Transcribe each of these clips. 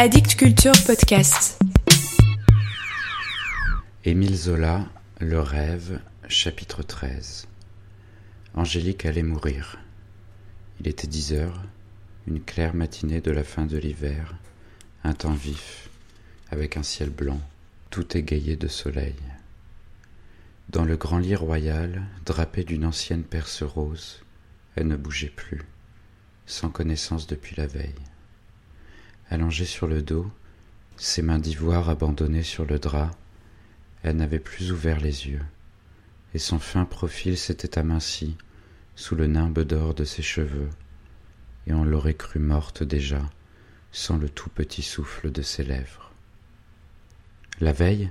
Addict Culture Podcast. Émile Zola, Le rêve, chapitre 13. Angélique allait mourir. Il était dix heures, une claire matinée de la fin de l'hiver, un temps vif, avec un ciel blanc, tout égayé de soleil. Dans le grand lit royal, drapé d'une ancienne perce rose, elle ne bougeait plus, sans connaissance depuis la veille. Allongée sur le dos, ses mains d'ivoire abandonnées sur le drap, elle n'avait plus ouvert les yeux, et son fin profil s'était aminci sous le nimbe d'or de ses cheveux, et on l'aurait crue morte déjà, sans le tout petit souffle de ses lèvres. La veille,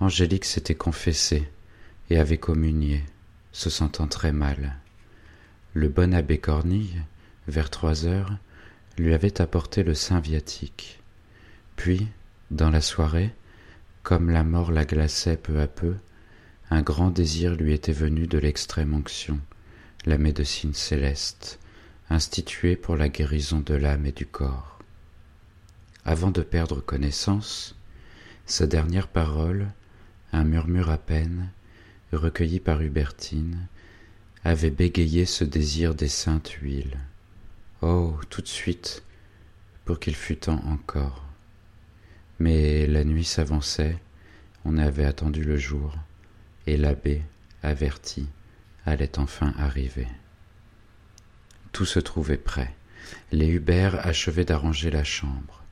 Angélique s'était confessée et avait communié, se sentant très mal. Le bon abbé Cornille, vers trois heures, lui avait apporté le saint viatique. Puis, dans la soirée, comme la mort la glaçait peu à peu, un grand désir lui était venu de l'extrême onction, la médecine céleste, instituée pour la guérison de l'âme et du corps. Avant de perdre connaissance, sa dernière parole, un murmure à peine, recueilli par Hubertine, avait bégayé ce désir des saintes huiles. Oh, tout de suite, pour qu'il fût temps encore. Mais la nuit s'avançait, on avait attendu le jour, et l'abbé, averti, allait enfin arriver. Tout se trouvait prêt. Les Hubert achevaient d'arranger la chambre.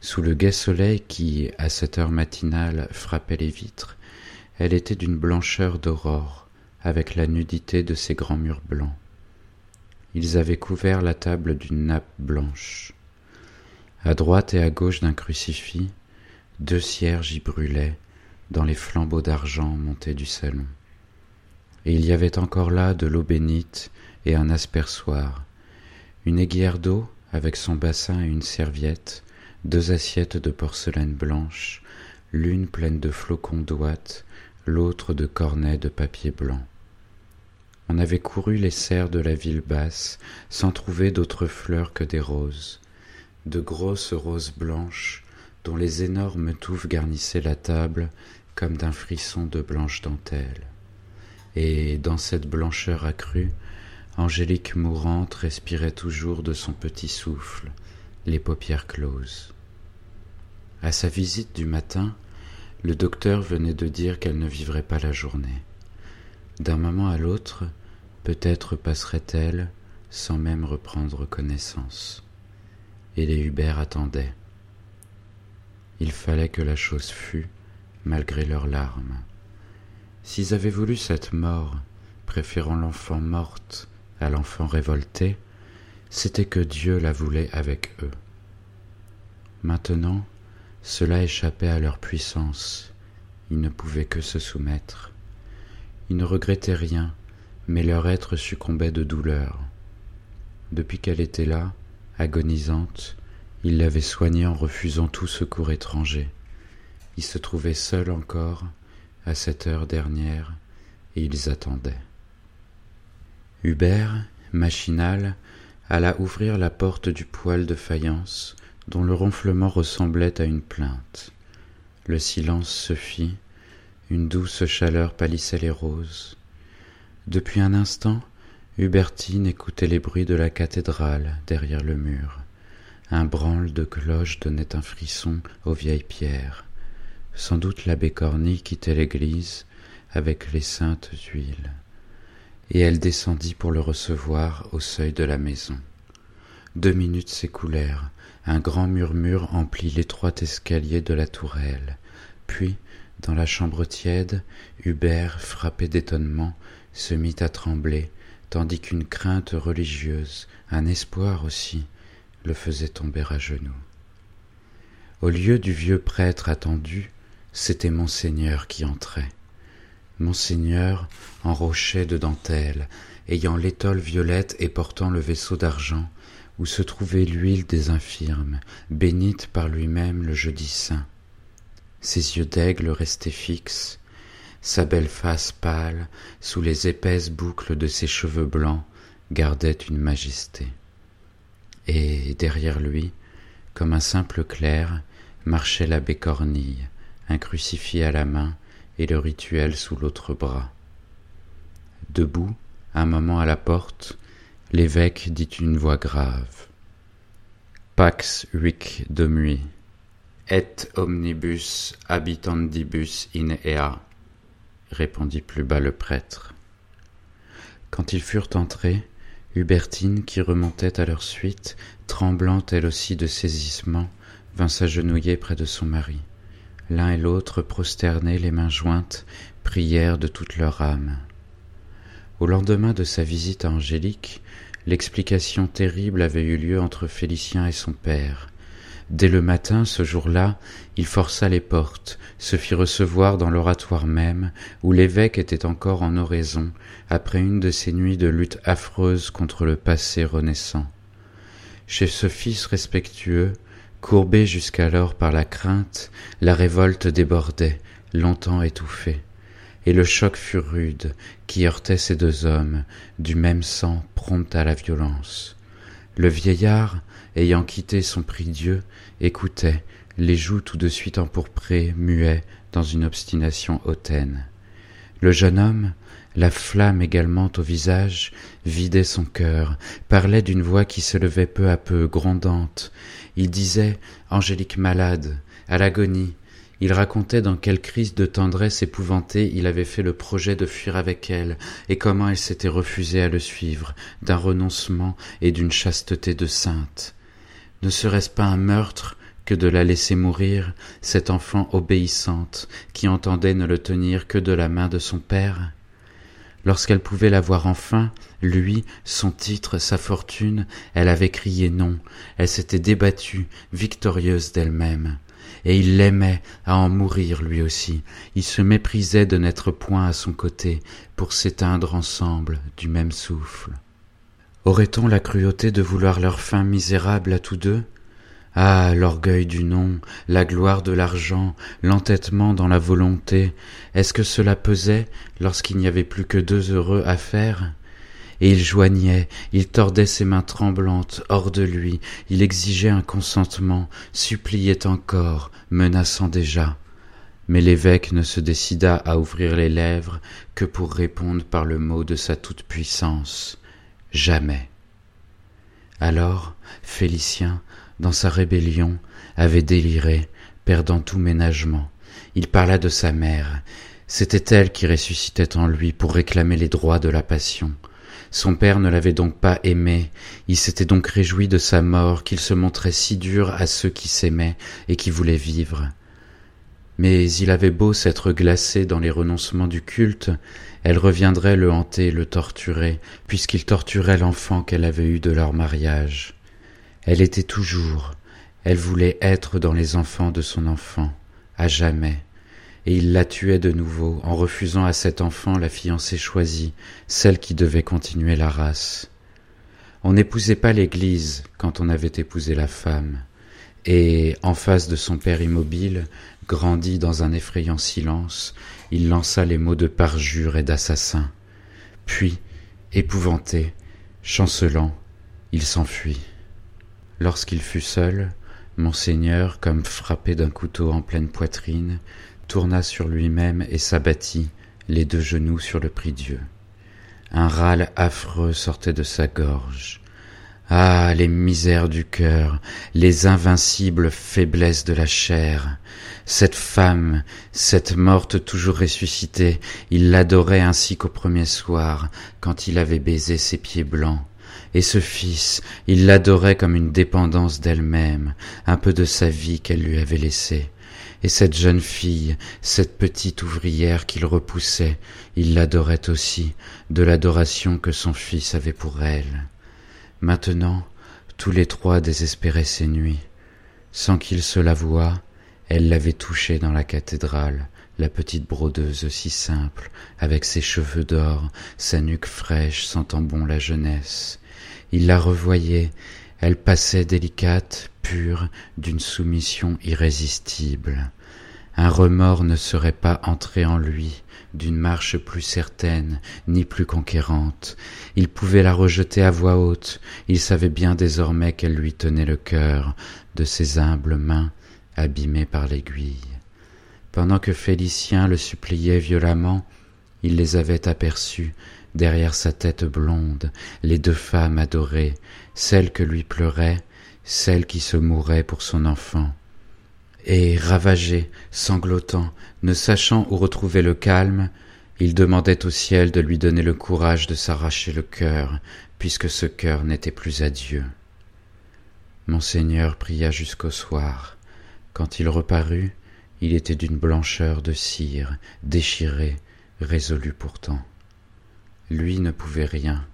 Sous le gai soleil qui, à cette heure matinale, frappait les vitres, elle était d'une blancheur d'aurore, avec la nudité de ses grands murs blancs. Ils avaient couvert la table d'une nappe blanche. À droite et à gauche d'un crucifix, deux cierges y brûlaient dans les flambeaux d'argent montés du salon. Et il y avait encore là de l'eau bénite et un aspersoir, une aiguière d'eau avec son bassin et une serviette, deux assiettes de porcelaine blanche, l'une pleine de flocons d'ouate, l'autre de cornets de papier blanc. On avait couru les serres de la ville basse sans trouver d'autres fleurs que des roses, de grosses roses blanches dont les énormes touffes garnissaient la table comme d'un frisson de blanche dentelle. Et dans cette blancheur accrue, Angélique mourante respirait toujours de son petit souffle, les paupières closes. À sa visite du matin, le docteur venait de dire qu'elle ne vivrait pas la journée. D'un moment à l'autre, peut-être passerait-elle sans même reprendre connaissance. Et les Hubert attendaient. Il fallait que la chose fût, malgré leurs larmes. S'ils avaient voulu cette mort, préférant l'enfant morte à l'enfant révolté, c'était que Dieu la voulait avec eux. Maintenant, cela échappait à leur puissance, ils ne pouvaient que se soumettre. Ils ne regrettaient rien, mais leur être succombait de douleur. Depuis qu'elle était là, agonisante, ils l'avaient soignée en refusant tout secours étranger. Ils se trouvaient seuls encore, à cette heure dernière, et ils attendaient. Hubert, machinal, alla ouvrir la porte du poêle de faïence, dont le ronflement ressemblait à une plainte. Le silence se fit, une douce chaleur pâlissait les roses. Depuis un instant, Hubertine écoutait les bruits de la cathédrale derrière le mur. Un branle de cloche donnait un frisson aux vieilles pierres. Sans doute l'abbé Corny quittait l'église avec les saintes huiles. Et elle descendit pour le recevoir au seuil de la maison. Deux minutes s'écoulèrent, un grand murmure emplit l'étroit escalier de la tourelle. Puis, dans la chambre tiède, Hubert, frappé d'étonnement, se mit à trembler, tandis qu'une crainte religieuse, un espoir aussi, le faisait tomber à genoux. Au lieu du vieux prêtre attendu, c'était Monseigneur qui entrait. Monseigneur, enroché de dentelle, ayant l'étole violette et portant le vaisseau d'argent, où se trouvait l'huile des infirmes, bénite par lui-même le jeudi saint. Ses yeux d'aigle restaient fixes, sa belle face pâle, sous les épaisses boucles de ses cheveux blancs, gardait une majesté. Et derrière lui, comme un simple clerc, marchait l'abbé Cornille, un crucifix à la main et le rituel sous l'autre bras. Debout, un moment à la porte, l'évêque dit une voix grave. Pax vic domui, et omnibus habitandibus in ea, répondit plus bas le prêtre. Quand ils furent entrés, Hubertine, qui remontait à leur suite, tremblante elle aussi de saisissement, vint s'agenouiller près de son mari. L'un et l'autre, prosternés, les mains jointes, prièrent de toute leur âme. Au lendemain de sa visite à Angélique, l'explication terrible avait eu lieu entre Félicien et son père. Dès le matin, ce jour-là, il força les portes, se fit recevoir dans l'oratoire même, où l'évêque était encore en oraison, après une de ces nuits de lutte affreuse contre le passé renaissant. Chez ce fils respectueux, courbé jusqu'alors par la crainte, la révolte débordait, longtemps étouffée. Et le choc fut rude, qui heurtait ces deux hommes, du même sang prompt à la violence. Le vieillard, ayant quitté son prie-dieu, écoutait, les joues tout de suite empourprées, muet, dans une obstination hautaine. Le jeune homme, la flamme également au visage, vidait son cœur, parlait d'une voix qui se levait peu à peu, grondante. Il disait, Angélique malade, à l'agonie, il racontait dans quelle crise de tendresse épouvantée il avait fait le projet de fuir avec elle, et comment elle s'était refusée à le suivre, d'un renoncement et d'une chasteté de sainte. Ne serait-ce pas un meurtre que de la laisser mourir, cette enfant obéissante, qui entendait ne le tenir que de la main de son père? Lorsqu'elle pouvait la voir enfin, lui, son titre, sa fortune, elle avait crié non, elle s'était débattue, victorieuse d'elle-même et il l'aimait à en mourir lui aussi. Il se méprisait de n'être point à son côté pour s'éteindre ensemble du même souffle. Aurait-on la cruauté de vouloir leur fin misérable à tous deux? Ah, l'orgueil du nom, la gloire de l'argent, l'entêtement dans la volonté, est-ce que cela pesait lorsqu'il n'y avait plus que deux heureux à faire? Et il joignait, il tordait ses mains tremblantes hors de lui, il exigeait un consentement, suppliait encore, menaçant déjà. Mais l'évêque ne se décida à ouvrir les lèvres que pour répondre par le mot de sa toute-puissance. Jamais. Alors, Félicien, dans sa rébellion, avait déliré, perdant tout ménagement. Il parla de sa mère. C'était elle qui ressuscitait en lui pour réclamer les droits de la passion. Son père ne l'avait donc pas aimé, il s'était donc réjoui de sa mort qu'il se montrait si dur à ceux qui s'aimaient et qui voulaient vivre. Mais il avait beau s'être glacé dans les renoncements du culte, elle reviendrait le hanter le torturer, puisqu'il torturait l'enfant qu'elle avait eu de leur mariage. Elle était toujours, elle voulait être dans les enfants de son enfant, à jamais et il la tuait de nouveau en refusant à cet enfant la fiancée choisie, celle qui devait continuer la race. On n'épousait pas l'Église quand on avait épousé la femme, et, en face de son père immobile, grandi dans un effrayant silence, il lança les mots de parjure et d'assassin. Puis, épouvanté, chancelant, il s'enfuit. Lorsqu'il fut seul, Monseigneur, comme frappé d'un couteau en pleine poitrine, tourna sur lui-même et s'abattit, les deux genoux sur le prie-dieu. Un râle affreux sortait de sa gorge. Ah, les misères du cœur, les invincibles faiblesses de la chair. Cette femme, cette morte toujours ressuscitée, il l'adorait ainsi qu'au premier soir, quand il avait baisé ses pieds blancs. Et ce fils, il l'adorait comme une dépendance d'elle-même, un peu de sa vie qu'elle lui avait laissée. Et cette jeune fille, cette petite ouvrière qu'il repoussait, il l'adorait aussi, de l'adoration que son fils avait pour elle. Maintenant, tous les trois désespéraient ces nuits. Sans qu'il se l'avouât, elle l'avait touché dans la cathédrale, la petite brodeuse si simple, avec ses cheveux d'or, sa nuque fraîche sentant bon la jeunesse. Il la revoyait, elle passait délicate, pure, d'une soumission irrésistible. un remords ne serait pas entré en lui d'une marche plus certaine ni plus conquérante. Il pouvait la rejeter à voix haute, il savait bien désormais qu'elle lui tenait le cœur de ses humbles mains abîmées par l'aiguille. Pendant que Félicien le suppliait violemment, il les avait aperçues derrière sa tête blonde, les deux femmes adorées, celle que lui pleurait, celle qui se mourait pour son enfant. Et ravagé, sanglotant, ne sachant où retrouver le calme, il demandait au ciel de lui donner le courage de s'arracher le cœur, puisque ce cœur n'était plus à Dieu. Monseigneur pria jusqu'au soir. Quand il reparut, il était d'une blancheur de cire, déchiré, résolu pourtant. Lui ne pouvait rien.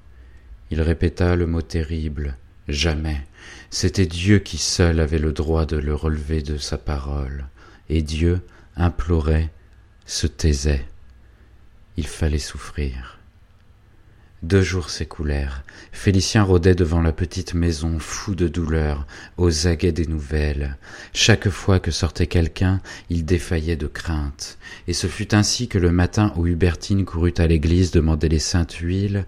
Il répéta le mot terrible, jamais. C'était Dieu qui seul avait le droit de le relever de sa parole, et Dieu implorait, se taisait. Il fallait souffrir. Deux jours s'écoulèrent. Félicien rôdait devant la petite maison, fou de douleur, aux aguets des nouvelles. Chaque fois que sortait quelqu'un, il défaillait de crainte. Et ce fut ainsi que le matin où Hubertine courut à l'église demander les saintes huiles,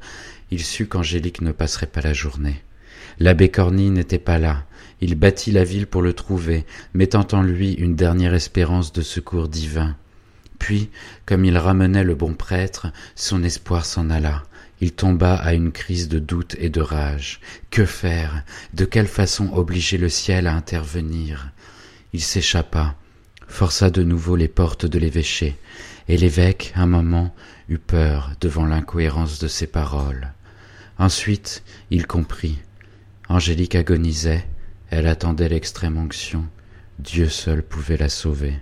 il sut qu'Angélique ne passerait pas la journée. L'abbé Corny n'était pas là. Il battit la ville pour le trouver, mettant en lui une dernière espérance de secours divin. Puis, comme il ramenait le bon prêtre, son espoir s'en alla. Il tomba à une crise de doute et de rage. Que faire? De quelle façon obliger le ciel à intervenir? Il s'échappa, força de nouveau les portes de l'évêché, et l'évêque, un moment, eut peur devant l'incohérence de ses paroles. Ensuite, il comprit. Angélique agonisait, elle attendait l'extrême onction, Dieu seul pouvait la sauver.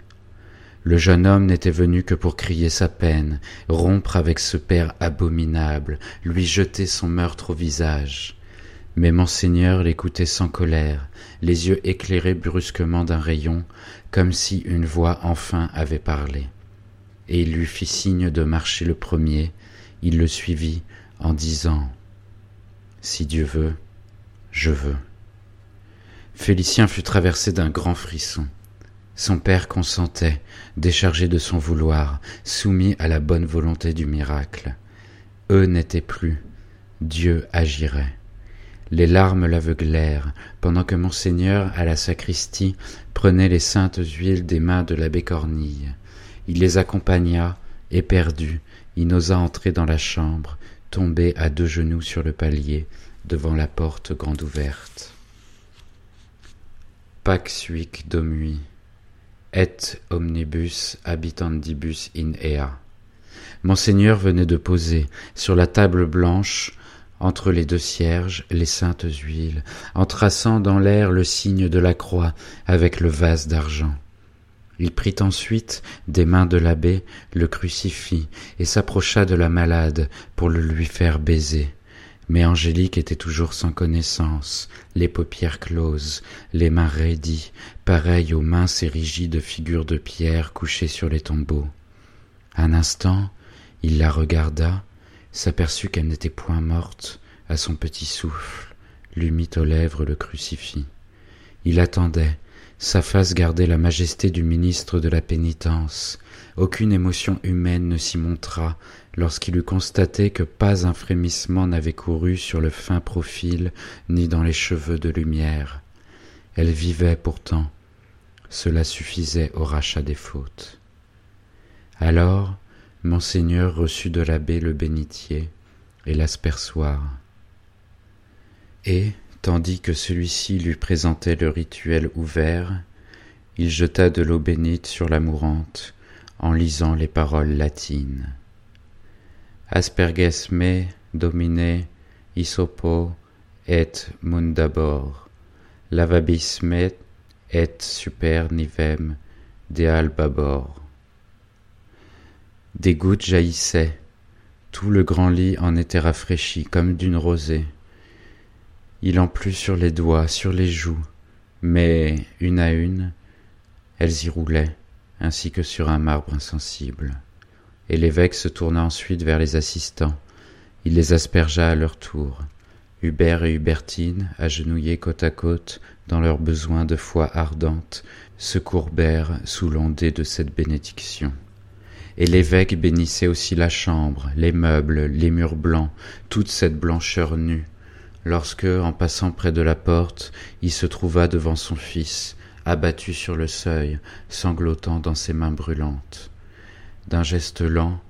Le jeune homme n'était venu que pour crier sa peine, rompre avec ce père abominable, lui jeter son meurtre au visage. Mais monseigneur l'écoutait sans colère, les yeux éclairés brusquement d'un rayon, comme si une voix enfin avait parlé. Et il lui fit signe de marcher le premier, il le suivit en disant Si Dieu veut, je veux. Félicien fut traversé d'un grand frisson. Son père consentait, déchargé de son vouloir, soumis à la bonne volonté du miracle. Eux n'étaient plus, Dieu agirait. Les larmes l'aveuglèrent, pendant que monseigneur, à la sacristie, prenait les saintes huiles des mains de l'abbé Cornille. Il les accompagna, éperdu, il n'osa entrer dans la chambre, tombé à deux genoux sur le palier, devant la porte grande ouverte. Pax suic domui et omnibus habitandibus in ea. Monseigneur venait de poser sur la table blanche entre les deux cierges les saintes huiles, en traçant dans l'air le signe de la croix avec le vase d'argent. Il prit ensuite des mains de l'abbé le crucifix et s'approcha de la malade pour le lui faire baiser. Mais Angélique était toujours sans connaissance, les paupières closes, les mains raidies, pareilles aux minces et rigides figures de pierre couchées sur les tombeaux. Un instant, il la regarda, s'aperçut qu'elle n'était point morte, à son petit souffle, lui mit aux lèvres le crucifix. Il attendait, sa face gardait la majesté du ministre de la pénitence. Aucune émotion humaine ne s'y montra lorsqu'il eut constaté que pas un frémissement n'avait couru sur le fin profil ni dans les cheveux de lumière. Elle vivait pourtant. Cela suffisait au rachat des fautes. Alors, monseigneur reçut de l'abbé le bénitier et l'aspersoir. Et, tandis que celui-ci lui présentait le rituel ouvert, il jeta de l'eau bénite sur la mourante en lisant les paroles latines. Asperges me domine isopo et mundabor, lavabis me et super nivem de albabor. Des gouttes jaillissaient, tout le grand lit en était rafraîchi comme d'une rosée. Il en plut sur les doigts, sur les joues, mais une à une, elles y roulaient, ainsi que sur un marbre insensible. Et l'évêque se tourna ensuite vers les assistants. Il les aspergea à leur tour. Hubert et Hubertine, agenouillés côte à côte, dans leurs besoins de foi ardente, se courbèrent sous l'ondée de cette bénédiction. Et l'évêque bénissait aussi la chambre, les meubles, les murs blancs, toute cette blancheur nue, lorsque, en passant près de la porte, il se trouva devant son fils, abattu sur le seuil, sanglotant dans ses mains brûlantes. D'un geste lent,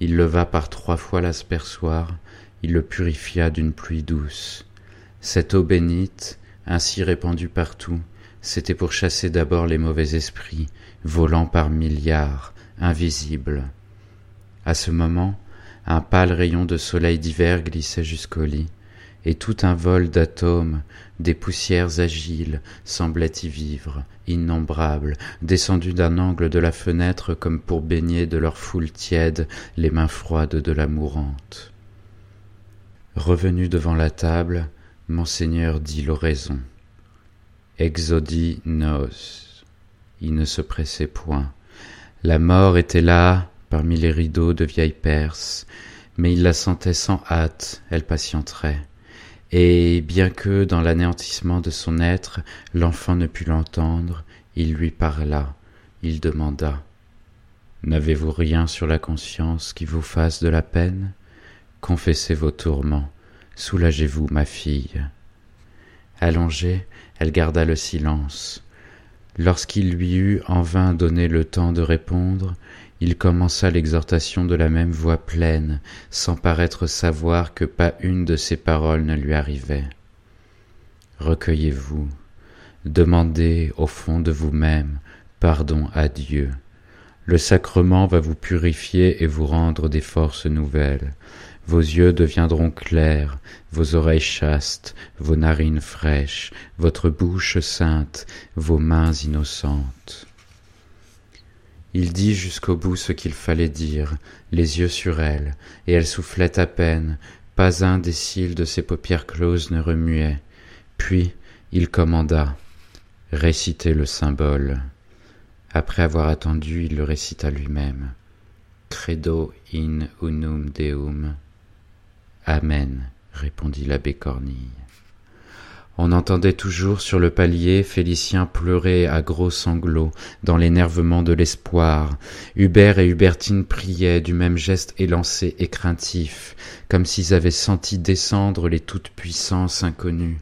il leva par trois fois l'aspersoir, il le purifia d'une pluie douce. Cette eau bénite, ainsi répandue partout, c'était pour chasser d'abord les mauvais esprits, volant par milliards, invisibles. À ce moment, un pâle rayon de soleil d'hiver glissait jusqu'au lit, et tout un vol d'atomes, des poussières agiles, semblait y vivre, innombrables, descendus d'un angle de la fenêtre comme pour baigner de leur foule tiède les mains froides de la mourante. Revenu devant la table, monseigneur dit l'oraison. Exodi nos. Il ne se pressait point. La mort était là, parmi les rideaux de vieille Perse, mais il la sentait sans hâte, elle patienterait et bien que dans l'anéantissement de son être l'enfant ne pût l'entendre, il lui parla, il demanda N'avez-vous rien sur la conscience qui vous fasse de la peine? Confessez vos tourments, soulagez-vous, ma fille. Allongée, elle garda le silence. Lorsqu'il lui eut en vain donné le temps de répondre, il commença l'exhortation de la même voix pleine, sans paraître savoir que pas une de ses paroles ne lui arrivait. Recueillez-vous, demandez au fond de vous-même pardon à Dieu. Le sacrement va vous purifier et vous rendre des forces nouvelles. Vos yeux deviendront clairs, vos oreilles chastes, vos narines fraîches, votre bouche sainte, vos mains innocentes. Il dit jusqu'au bout ce qu'il fallait dire, les yeux sur elle, et elle soufflait à peine, pas un des cils de ses paupières closes ne remuait. Puis il commanda Récitez le symbole. Après avoir attendu, il le récita lui-même. Credo in unum deum. Amen, répondit l'abbé Cornille. On entendait toujours sur le palier Félicien pleurer à gros sanglots dans l'énervement de l'espoir. Hubert et Hubertine priaient du même geste élancé et craintif, comme s'ils avaient senti descendre les toutes-puissances inconnues.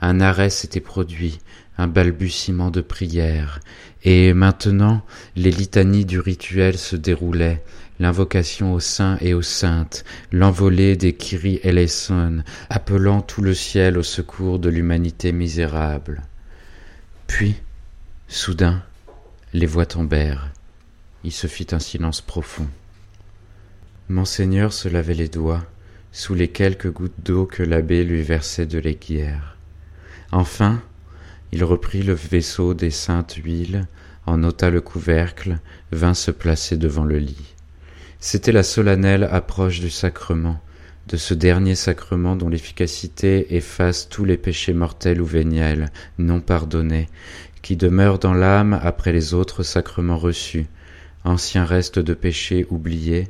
Un arrêt s'était produit, un balbutiement de prière, et maintenant les litanies du rituel se déroulaient, l'invocation aux saints et aux saintes, l'envolée des Kyrie eleison, appelant tout le ciel au secours de l'humanité misérable. Puis, soudain, les voix tombèrent. Il se fit un silence profond. Monseigneur se lavait les doigts sous les quelques gouttes d'eau que l'abbé lui versait de l'aiguière. Enfin, il reprit le vaisseau des saintes huiles, en ôta le couvercle, vint se placer devant le lit. C'était la solennelle approche du sacrement, de ce dernier sacrement dont l'efficacité efface tous les péchés mortels ou véniels, non pardonnés, qui demeurent dans l'âme après les autres sacrements reçus, anciens restes de péchés oubliés,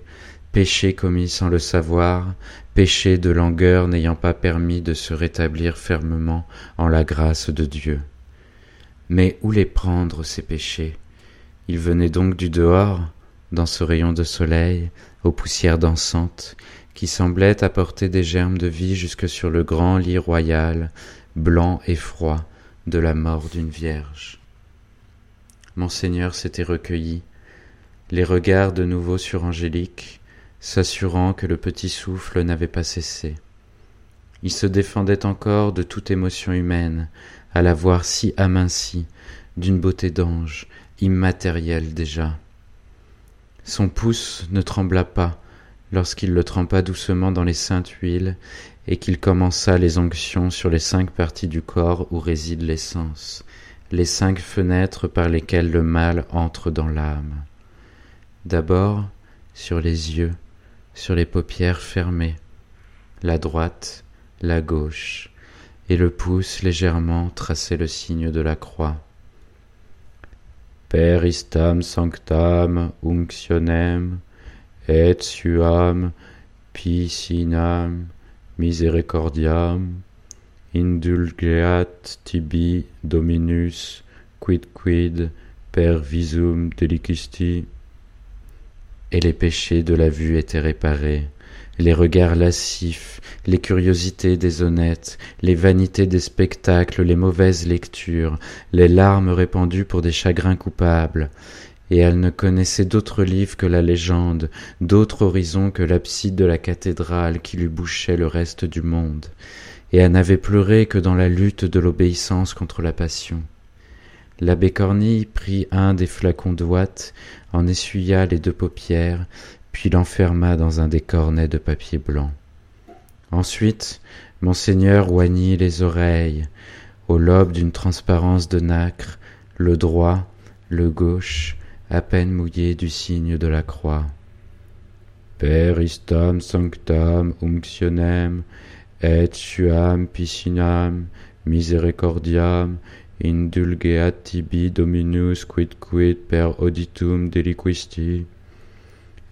péchés commis sans le savoir, péchés de langueur n'ayant pas permis de se rétablir fermement en la grâce de Dieu. Mais où les prendre, ces péchés? Ils venaient donc du dehors, dans ce rayon de soleil, aux poussières dansantes, qui semblaient apporter des germes de vie jusque sur le grand lit royal, blanc et froid, de la mort d'une vierge. Monseigneur s'était recueilli, les regards de nouveau sur Angélique, s'assurant que le petit souffle n'avait pas cessé. Il se défendait encore de toute émotion humaine, à la voir si amincie, d'une beauté d'ange, immatérielle déjà. Son pouce ne trembla pas lorsqu'il le trempa doucement dans les saintes huiles et qu'il commença les onctions sur les cinq parties du corps où réside l'essence, les cinq fenêtres par lesquelles le mal entre dans l'âme. D'abord sur les yeux, sur les paupières fermées, la droite, la gauche, et le pouce légèrement traçait le signe de la croix. Per istam sanctam unctionem et suam piscinam misericordiam indulgeat tibi dominus quid quid per visum delicisti. Et les péchés de la vue étaient réparés, les regards lascifs, les curiosités des honnêtes, les vanités des spectacles, les mauvaises lectures, les larmes répandues pour des chagrins coupables, et elle ne connaissait d'autres livres que la légende, d'autres horizons que l'abside de la cathédrale qui lui bouchait le reste du monde, et elle n'avait pleuré que dans la lutte de l'obéissance contre la passion. L'abbé Cornille prit un des flacons d'ouate, en essuya les deux paupières, puis l'enferma dans un des cornets de papier blanc. Ensuite, monseigneur oignit les oreilles, au lobe d'une transparence de nacre, le droit, le gauche, à peine mouillé du signe de la croix. Per istam sanctam unctionem et suam piscinam misericordiam indulgeat tibi dominus quid quid per auditum deliquisti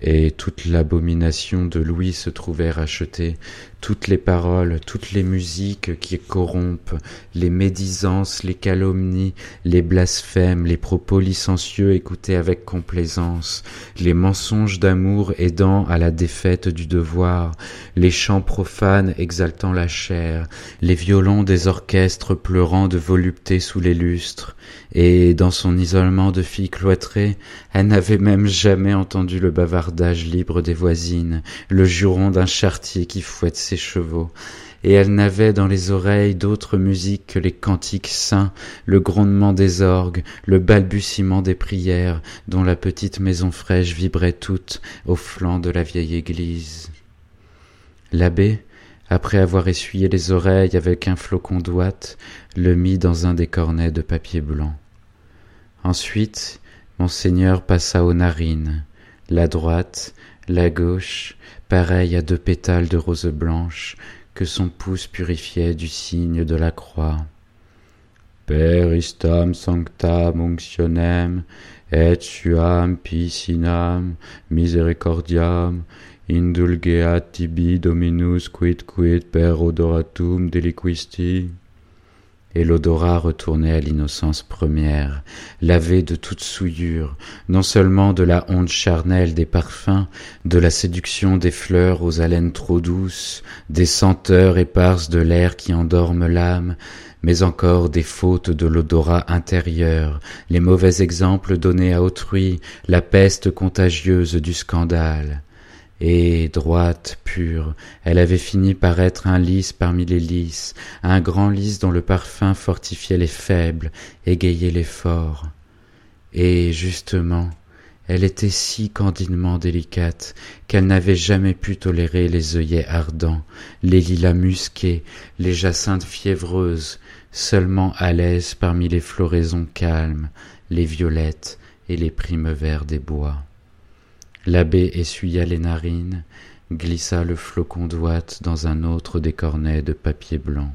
et toute l'abomination de Louis se trouvait rachetée, toutes les paroles, toutes les musiques qui corrompent, les médisances, les calomnies, les blasphèmes, les propos licencieux écoutés avec complaisance, les mensonges d'amour aidant à la défaite du devoir, les chants profanes exaltant la chair, les violons des orchestres pleurant de volupté sous les lustres, et dans son isolement de fille cloîtrée, elle n'avait même jamais entendu le bavardage libre des voisines, le juron d'un chartier qui fouette chevaux, et elle n'avait dans les oreilles d'autre musique que les cantiques saints, le grondement des orgues, le balbutiement des prières, dont la petite maison fraîche vibrait toute au flanc de la vieille église. L'abbé, après avoir essuyé les oreilles avec un flocon d'ouate, le mit dans un des cornets de papier blanc. Ensuite, monseigneur passa aux narines, la droite, la gauche, pareille à deux pétales de rose blanche que son pouce purifiait du signe de la croix. Per istam sanctam unctionem et suam piscinam misericordiam indulgeat tibi dominus quid quid per odoratum deliquisti et l'odorat retournait à l'innocence première, lavé de toute souillure, non seulement de la honte charnelle des parfums, de la séduction des fleurs aux haleines trop douces, des senteurs éparses de l'air qui endorment l'âme, mais encore des fautes de l'odorat intérieur, les mauvais exemples donnés à autrui, la peste contagieuse du scandale et droite, pure, elle avait fini par être un lys parmi les lys, un grand lys dont le parfum fortifiait les faibles, égayait les forts. Et justement, elle était si candidement délicate qu'elle n'avait jamais pu tolérer les œillets ardents, les lilas musqués, les jacinthes fiévreuses, seulement à l'aise parmi les floraisons calmes, les violettes et les verts des bois. L'abbé essuya les narines, glissa le flocon d'ouate dans un autre des cornets de papier blanc.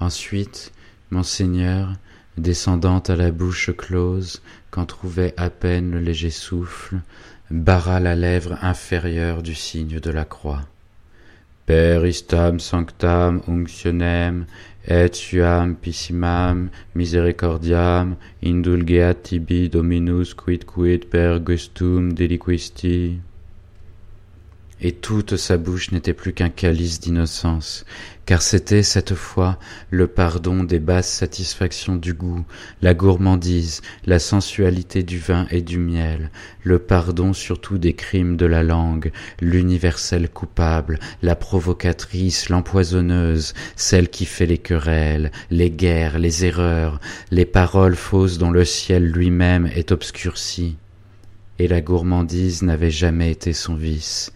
Ensuite, monseigneur, descendant à la bouche close, qu'en trouvait à peine le léger souffle, barra la lèvre inférieure du signe de la croix. Per istam sanctam unctionem et suam pissimam misericordiam indulgeat tibi dominus quid quid per gustum deliquisti. Et toute sa bouche n'était plus qu'un calice d'innocence, car c'était cette fois le pardon des basses satisfactions du goût, la gourmandise, la sensualité du vin et du miel, le pardon surtout des crimes de la langue, l'universel coupable, la provocatrice, l'empoisonneuse, celle qui fait les querelles, les guerres, les erreurs, les paroles fausses dont le ciel lui-même est obscurci. Et la gourmandise n'avait jamais été son vice.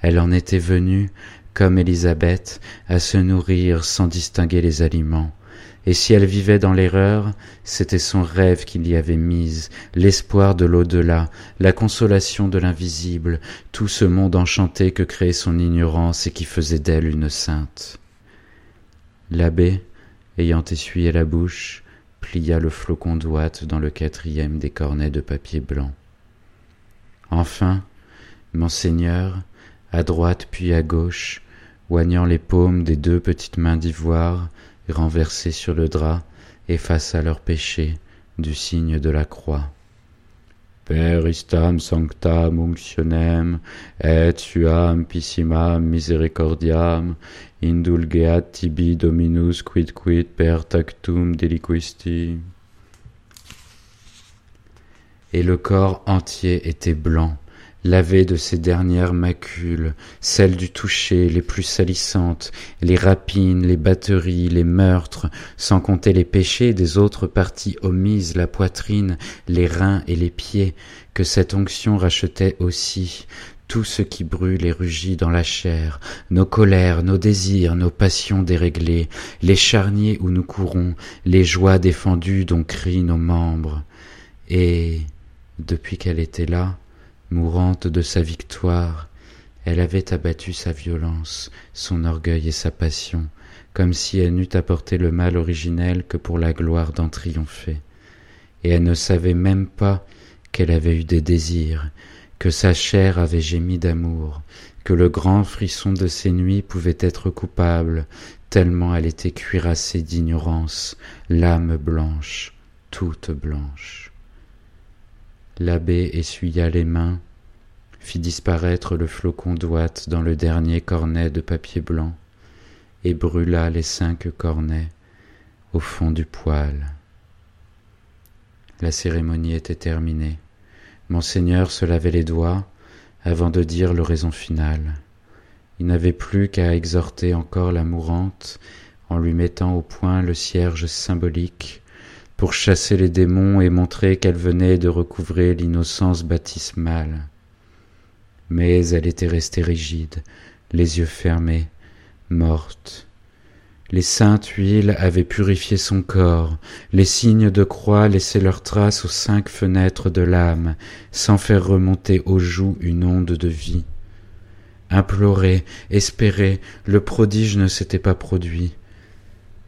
Elle en était venue, comme Élisabeth, à se nourrir sans distinguer les aliments. Et si elle vivait dans l'erreur, c'était son rêve qui l'y avait mise, l'espoir de l'au-delà, la consolation de l'invisible, tout ce monde enchanté que créait son ignorance et qui faisait d'elle une sainte. L'abbé, ayant essuyé la bouche, plia le flocon d'ouate dans le quatrième des cornets de papier blanc. Enfin, Monseigneur, à droite puis à gauche, oignant les paumes des deux petites mains d'ivoire renversées sur le drap et face à leurs péchés du signe de la croix. Per istam sanctam unctionem et suam pissimam misericordiam indulgeat tibi dominus quid quid per tactum deliquisti. Et le corps entier était blanc, lavé de ces dernières macules, celles du toucher les plus salissantes, les rapines, les batteries, les meurtres, sans compter les péchés des autres parties omises, la poitrine, les reins et les pieds, que cette onction rachetait aussi, tout ce qui brûle et rugit dans la chair, nos colères, nos désirs, nos passions déréglées, les charniers où nous courons, les joies défendues dont crient nos membres. Et, depuis qu'elle était là, mourante de sa victoire, elle avait abattu sa violence, son orgueil et sa passion, comme si elle n'eût apporté le mal originel que pour la gloire d'en triompher. Et elle ne savait même pas qu'elle avait eu des désirs, que sa chair avait gémi d'amour, que le grand frisson de ses nuits pouvait être coupable, tellement elle était cuirassée d'ignorance, l'âme blanche, toute blanche. L'abbé essuya les mains, fit disparaître le flocon d'ouate dans le dernier cornet de papier blanc, et brûla les cinq cornets au fond du poêle. La cérémonie était terminée. Monseigneur se lavait les doigts avant de dire l'oraison finale. Il n'avait plus qu'à exhorter encore la mourante en lui mettant au point le cierge symbolique pour chasser les démons et montrer qu'elle venait de recouvrer l'innocence baptismale. Mais elle était restée rigide, les yeux fermés, morte. Les saintes huiles avaient purifié son corps, les signes de croix laissaient leurs traces aux cinq fenêtres de l'âme, sans faire remonter aux joues une onde de vie. Implorer, espérer, le prodige ne s'était pas produit.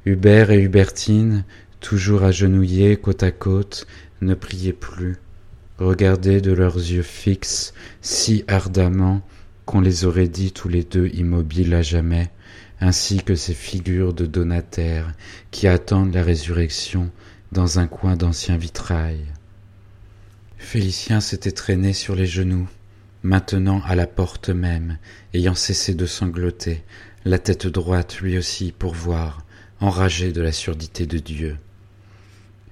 Hubert et Hubertine, toujours agenouillés côte à côte, ne priaient plus, regardaient de leurs yeux fixes si ardemment qu'on les aurait dit tous les deux immobiles à jamais, ainsi que ces figures de donataires qui attendent la résurrection dans un coin d'ancien vitrail. Félicien s'était traîné sur les genoux, maintenant à la porte même, ayant cessé de sangloter, la tête droite lui aussi pour voir, enragé de la surdité de Dieu.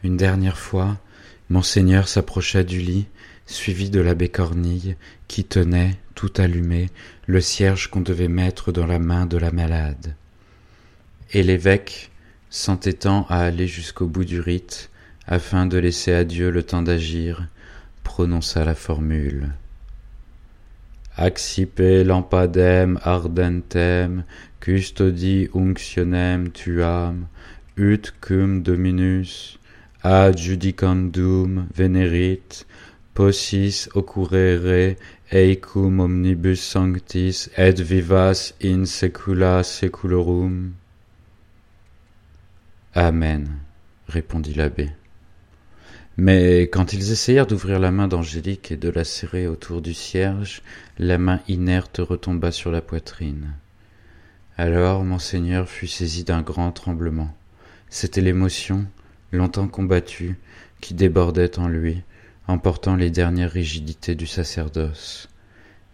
Une dernière fois, monseigneur s'approcha du lit, suivi de l'abbé Cornille, qui tenait, tout allumé, le cierge qu'on devait mettre dans la main de la malade. Et l'évêque, s'entêtant à aller jusqu'au bout du rite, afin de laisser à Dieu le temps d'agir, prononça la formule. Accipe lampadem ardentem, custodi unctionem tuam, ut cum dominus, adjudicandum venerit, possis occurrere eicum omnibus sanctis et vivas in secula seculorum. Amen, répondit l'abbé. Mais quand ils essayèrent d'ouvrir la main d'Angélique et de la serrer autour du cierge, la main inerte retomba sur la poitrine. Alors monseigneur fut saisi d'un grand tremblement. C'était l'émotion, longtemps combattue, qui débordait en lui, emportant les dernières rigidités du sacerdoce.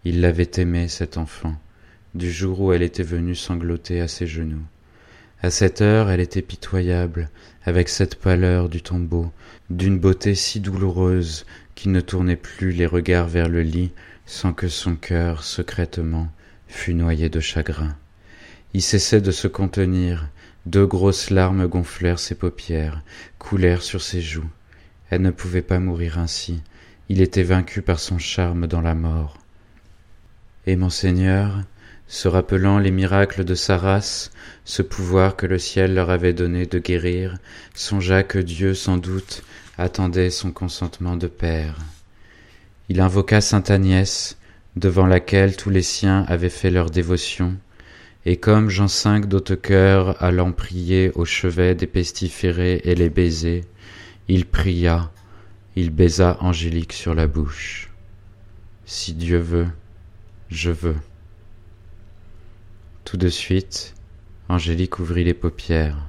Il l'avait aimée, cette enfant, du jour où elle était venue sangloter à ses genoux. À cette heure, elle était pitoyable, avec cette pâleur du tombeau, d'une beauté si douloureuse qu'il ne tournait plus les regards vers le lit sans que son cœur, secrètement, fût noyé de chagrin. Il cessait de se contenir, deux grosses larmes gonflèrent ses paupières, coulèrent sur ses joues. Elle ne pouvait pas mourir ainsi, il était vaincu par son charme dans la mort. Et monseigneur, se rappelant les miracles de sa race, ce pouvoir que le ciel leur avait donné de guérir, songea que Dieu, sans doute, attendait son consentement de père. Il invoqua sainte Agnès, devant laquelle tous les siens avaient fait leur dévotion, et comme Jean V d'Hautecoeur allant prier au chevet des pestiférés et les baiser, il pria, il baisa Angélique sur la bouche. Si Dieu veut, je veux. Tout de suite, Angélique ouvrit les paupières.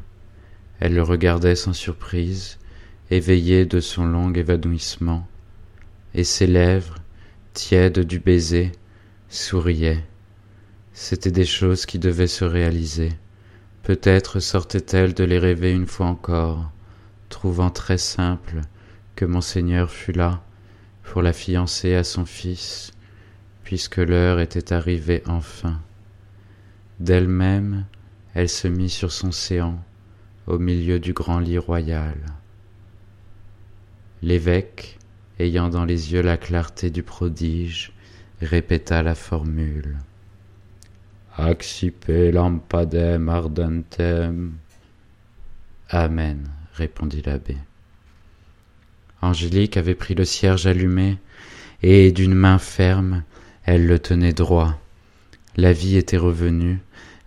Elle le regardait sans surprise, éveillée de son long évanouissement, et ses lèvres, tièdes du baiser, souriaient. C'étaient des choses qui devaient se réaliser. Peut-être sortait-elle de les rêver une fois encore, trouvant très simple que monseigneur fût là pour la fiancer à son fils, puisque l'heure était arrivée enfin. D'elle-même, elle se mit sur son séant, au milieu du grand lit royal. L'évêque, ayant dans les yeux la clarté du prodige, répéta la formule. Accipe lampadem ardentem. Amen, répondit l'abbé. Angélique avait pris le cierge allumé, et d'une main ferme, elle le tenait droit. La vie était revenue,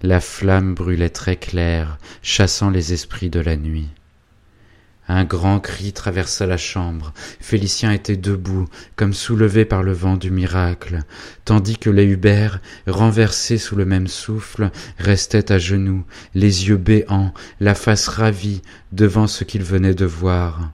la flamme brûlait très claire, chassant les esprits de la nuit. Un grand cri traversa la chambre. Félicien était debout, comme soulevé par le vent du miracle, tandis que les Hubert, renversés sous le même souffle, restaient à genoux, les yeux béants, la face ravie devant ce qu'ils venaient de voir.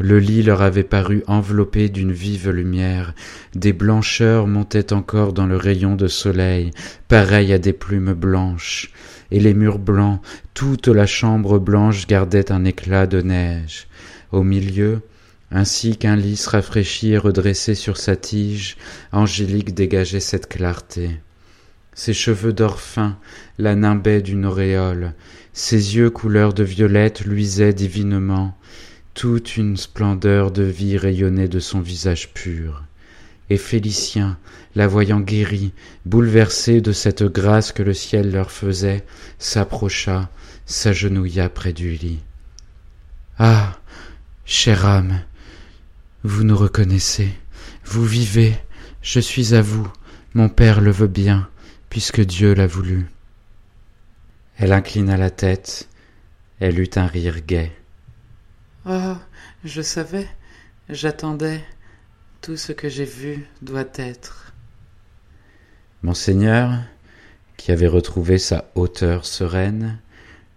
Le lit leur avait paru enveloppé d'une vive lumière, des blancheurs montaient encore dans le rayon de soleil, pareilles à des plumes blanches, et les murs blancs, toute la chambre blanche gardait un éclat de neige. Au milieu, ainsi qu'un lys rafraîchi et redressé sur sa tige, Angélique dégageait cette clarté. Ses cheveux d'or fin la nimbaient d'une auréole, ses yeux couleur de violette luisaient divinement, toute une splendeur de vie rayonnait de son visage pur. Et Félicien, la voyant guérie, bouleversé de cette grâce que le ciel leur faisait, s'approcha, s'agenouilla près du lit. Ah. Chère âme, vous nous reconnaissez, vous vivez, je suis à vous, mon père le veut bien, puisque Dieu l'a voulu. Elle inclina la tête, elle eut un rire gai. Oh, je savais, j'attendais. Tout ce que j'ai vu doit être. Monseigneur, qui avait retrouvé sa hauteur sereine,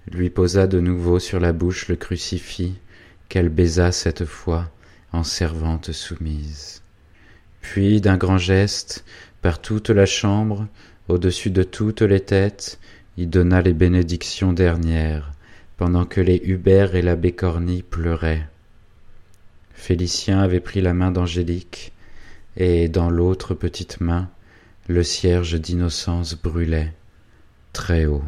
lui posa de nouveau sur la bouche le crucifix qu'elle baisa cette fois en servante soumise. Puis, d'un grand geste, par toute la chambre, au-dessus de toutes les têtes, il donna les bénédictions dernières, pendant que les Hubert et l'abbé Corny pleuraient. Félicien avait pris la main d'Angélique, et dans l'autre petite main, le cierge d'innocence brûlait très haut.